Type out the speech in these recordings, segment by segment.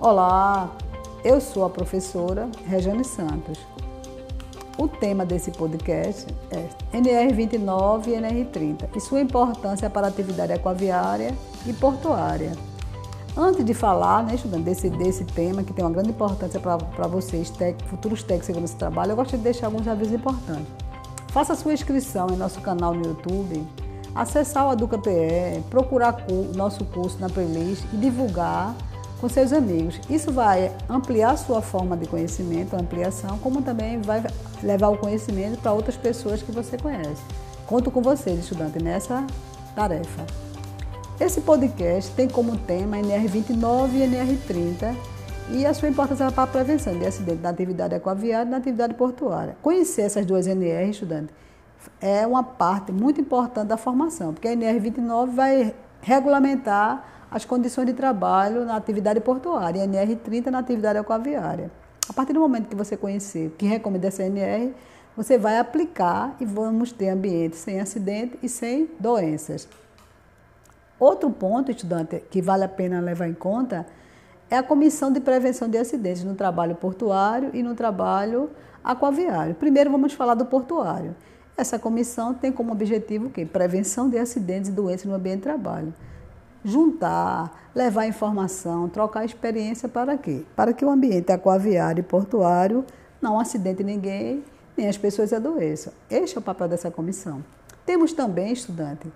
Olá, eu sou a professora Rejane Santos. O tema desse podcast é NR29 e NR30 e sua importância para a atividade aquaviária e portuária. Antes de falar, né, estudante, desse, desse tema que tem uma grande importância para vocês, tec, futuros técnicos de segurança do trabalho, eu gosto de deixar alguns avisos importantes. Faça sua inscrição em nosso canal no YouTube, acessar o Educa PE, procurar o nosso curso na playlist e divulgar com seus amigos. Isso vai ampliar sua forma de conhecimento, ampliação, como também vai levar o conhecimento para outras pessoas que você conhece. Conto com vocês, estudante, nessa tarefa. Esse podcast tem como tema NR29 e NR30 e a sua importância para a prevenção de acidentes na atividade aquaviária e na atividade portuária. Conhecer essas duas NR, estudante, é uma parte muito importante da formação, porque a NR29 vai regulamentar as condições de trabalho na atividade portuária e a NR30 na atividade aquaviária. A partir do momento que você conhecer que recomenda essa NR, você vai aplicar e vamos ter ambiente sem acidente e sem doenças. Outro ponto, estudante, que vale a pena levar em conta é a Comissão de Prevenção de Acidentes no trabalho portuário e no trabalho aquaviário. Primeiro vamos falar do portuário. Essa comissão tem como objetivo o quê? Prevenção de acidentes e doenças no ambiente de trabalho juntar, levar informação, trocar experiência para quê? Para que o ambiente aquaviário e portuário não acidente ninguém, nem as pessoas adoeçam. Este é o papel dessa comissão. Temos também, estudante,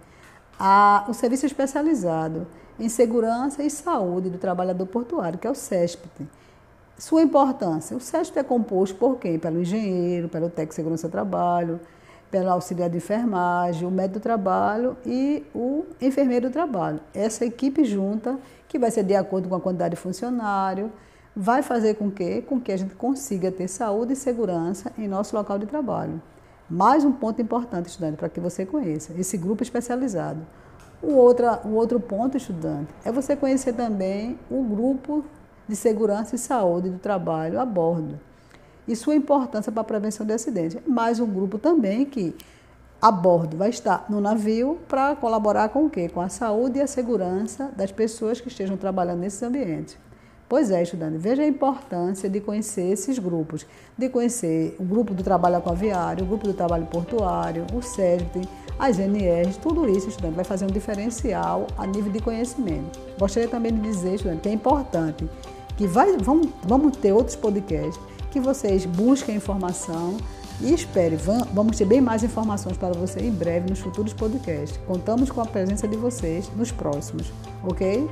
a, o serviço especializado em segurança e saúde do trabalhador portuário, que é o SESPT. Sua importância, o SESPT é composto por quem? Pelo engenheiro, pelo técnico de segurança do trabalho, pelo auxiliar de enfermagem, o médico do trabalho e o enfermeiro do trabalho. Essa equipe junta, que vai ser de acordo com a quantidade de funcionário, vai fazer com que, com que a gente consiga ter saúde e segurança em nosso local de trabalho. Mais um ponto importante, estudante, para que você conheça, esse grupo especializado. O, outra, o outro ponto, estudante, é você conhecer também o grupo de segurança e saúde do trabalho a bordo e sua importância para a prevenção de acidentes. Mais um grupo também que a bordo vai estar no navio para colaborar com o quê? Com a saúde e a segurança das pessoas que estejam trabalhando nesses ambientes. Pois é, estudante, veja a importância de conhecer esses grupos, de conhecer o grupo do trabalho aquaviário, o grupo do trabalho portuário, o CERT, as NRs, tudo isso, estudante, vai fazer um diferencial a nível de conhecimento. Gostaria também de dizer, estudante, que é importante que vai, vamos, vamos ter outros podcasts que vocês busquem informação e espere, vamos ter bem mais informações para você em breve nos futuros podcasts. Contamos com a presença de vocês nos próximos, ok?